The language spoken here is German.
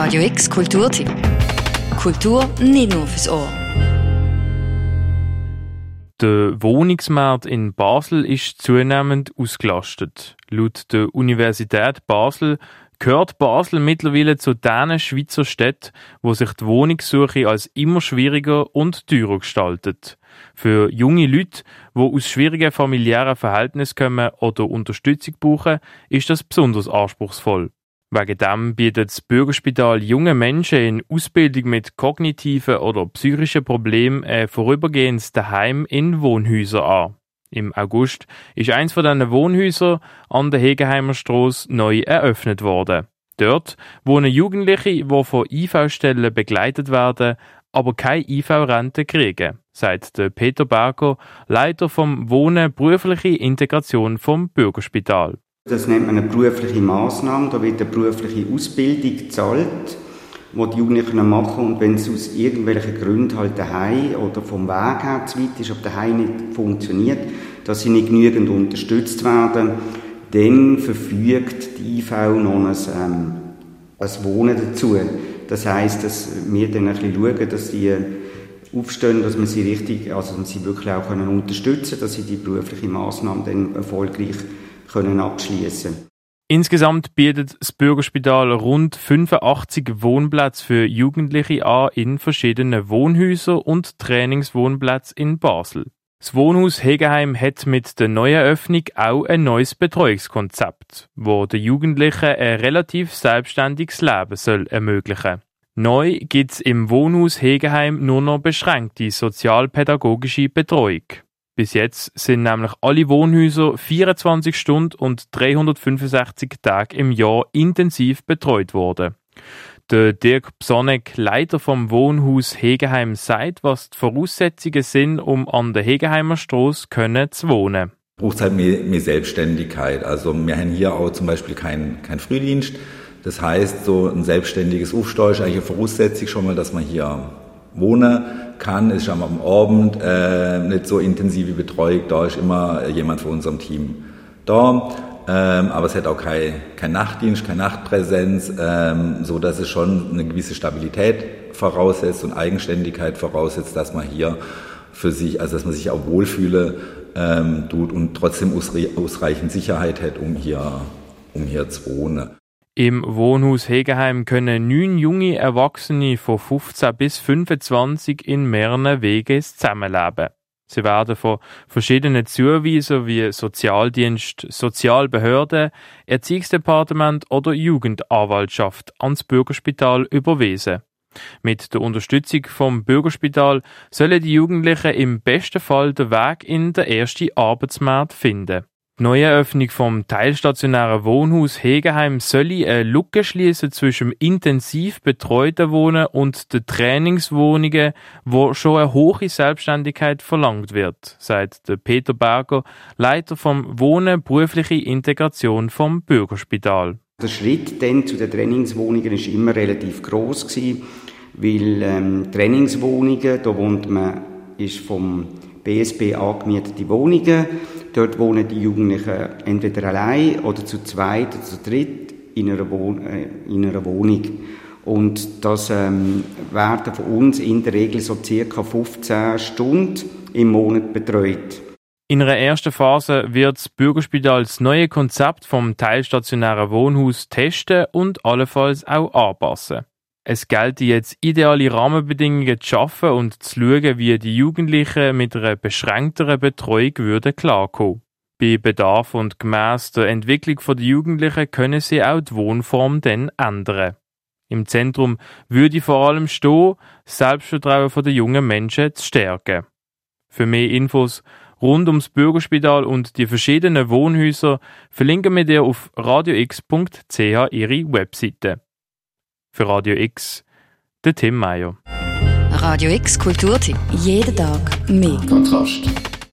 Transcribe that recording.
Radio X Kulturtipp. Kultur nicht nur fürs Ohr. Der Wohnungsmarkt in Basel ist zunehmend ausgelastet. Laut der Universität Basel gehört Basel mittlerweile zu den Schweizer Städten, wo sich die Wohnungssuche als immer schwieriger und teurer gestaltet. Für junge Leute, die aus schwierigen familiären Verhältnissen kommen oder Unterstützung brauchen, ist das besonders anspruchsvoll. Wegen dem bietet das Bürgerspital jungen Menschen in Ausbildung mit kognitiven oder psychischen Problemen ein vorübergehendes Daheim in Wohnhäusern an. Im August ist eins von diesen Wohnhäusern an der Hegenheimer Strasse neu eröffnet worden. Dort wohnen Jugendliche, die von IV-Stellen begleitet werden, aber keine IV-Rente kriegen, sagt der Peter Berger, Leiter vom Wohnen berufliche Integration vom Bürgerspital. Das nennt man eine berufliche Maßnahme. Da wird eine berufliche Ausbildung gezahlt, die die Jugendlichen machen. Und wenn es aus irgendwelchen Gründen halt daheim oder vom Weg her zu weit ist, aber daheim nicht funktioniert, dass sie nicht genügend unterstützt werden, dann verfügt die IV noch ein, ähm, ein Wohnen dazu. Das heisst, dass wir dann ein bisschen schauen, dass die aufstehen, dass man sie richtig, also dass sie wirklich auch können unterstützen, dass sie die berufliche Maßnahme dann erfolgreich können abschließen. Insgesamt bietet das Bürgerspital rund 85 Wohnplätze für Jugendliche an in verschiedenen Wohnhäusern und Trainingswohnplätze in Basel. Das Wohnhaus Hegeheim hat mit der neuen Öffnung auch ein neues Betreuungskonzept, wo den Jugendlichen ein relativ selbstständiges Leben soll ermöglichen. Neu gibt's im Wohnhaus Hegeheim nur noch beschränkte sozialpädagogische Betreuung. Bis jetzt sind nämlich alle Wohnhäuser 24 Stunden und 365 Tage im Jahr intensiv betreut worden. Der Dirk Psonek, Leiter vom Wohnhaus Hegeheim, sagt, was die Voraussetzungen sind, um an der Hegeheimer Straße zu wohnen. Braucht halt mehr, mehr Selbstständigkeit. Also wir haben hier auch zum Beispiel keinen kein Frühdienst. Das heißt, so ein selbstständiges Aufstau ist eigentlich eine Voraussetzung schon mal, dass man hier wohnen kann, ist schon am Abend äh, nicht so intensive Betreuung, da ist immer jemand von unserem Team da. Ähm, aber es hat auch kein, kein Nachtdienst, keine Nachtpräsenz, ähm, so dass es schon eine gewisse Stabilität voraussetzt und Eigenständigkeit voraussetzt, dass man hier für sich, also dass man sich auch wohlfühle ähm, tut und trotzdem ausreichend Sicherheit hat, um hier, um hier zu wohnen. Im Wohnhaus Hegeheim können neun junge Erwachsene von 15 bis 25 in mehreren Wegen zusammenleben. Sie werden von verschiedenen Zuweisern wie Sozialdienst, Sozialbehörde, Erziehungsdepartement oder Jugendanwaltschaft ans Bürgerspital überwiesen. Mit der Unterstützung vom Bürgerspital sollen die Jugendlichen im besten Fall den Weg in den ersten Arbeitsmarkt finden. Die Neueröffnung vom teilstationären Wohnhaus Hegeheim soll eine Lücke schließen zwischen intensiv betreuten Wohnen und den Trainingswohnungen, wo schon eine hohe Selbstständigkeit verlangt wird, sagt Peter Berger, Leiter vom Wohnen berufliche Integration vom Bürgerspital. Der Schritt dann zu den Trainingswohnungen ist immer relativ groß gewesen, weil ähm, Trainingswohnungen, da wohnt man, ist vom BSB angemietete Wohnungen. Dort wohnen die Jugendlichen entweder allein oder zu zweit oder zu dritt in einer, Wohn äh, in einer Wohnung. Und das ähm, werden von uns in der Regel so circa 15 Stunden im Monat betreut. In einer ersten Phase wird das Bürgerspital das neue Konzept vom teilstationären Wohnhaus testen und allenfalls auch anpassen. Es gelte jetzt ideale Rahmenbedingungen zu schaffen und zu schauen, wie die Jugendlichen mit einer beschränkteren Betreuung würden klarkommen. Bei Bedarf und gemäss der Entwicklung der Jugendlichen können sie auch die Wohnform dann ändern. Im Zentrum würde vor allem stehen, das Selbstvertrauen der jungen Menschen zu stärken. Für mehr Infos rund ums Bürgerspital und die verschiedenen Wohnhäuser verlinken wir dir auf radiox.ch ihre Webseite. Für Radio X, der Tim Meyer. Radio X Kulturtipp. Jeden Tag mehr. Kontrast.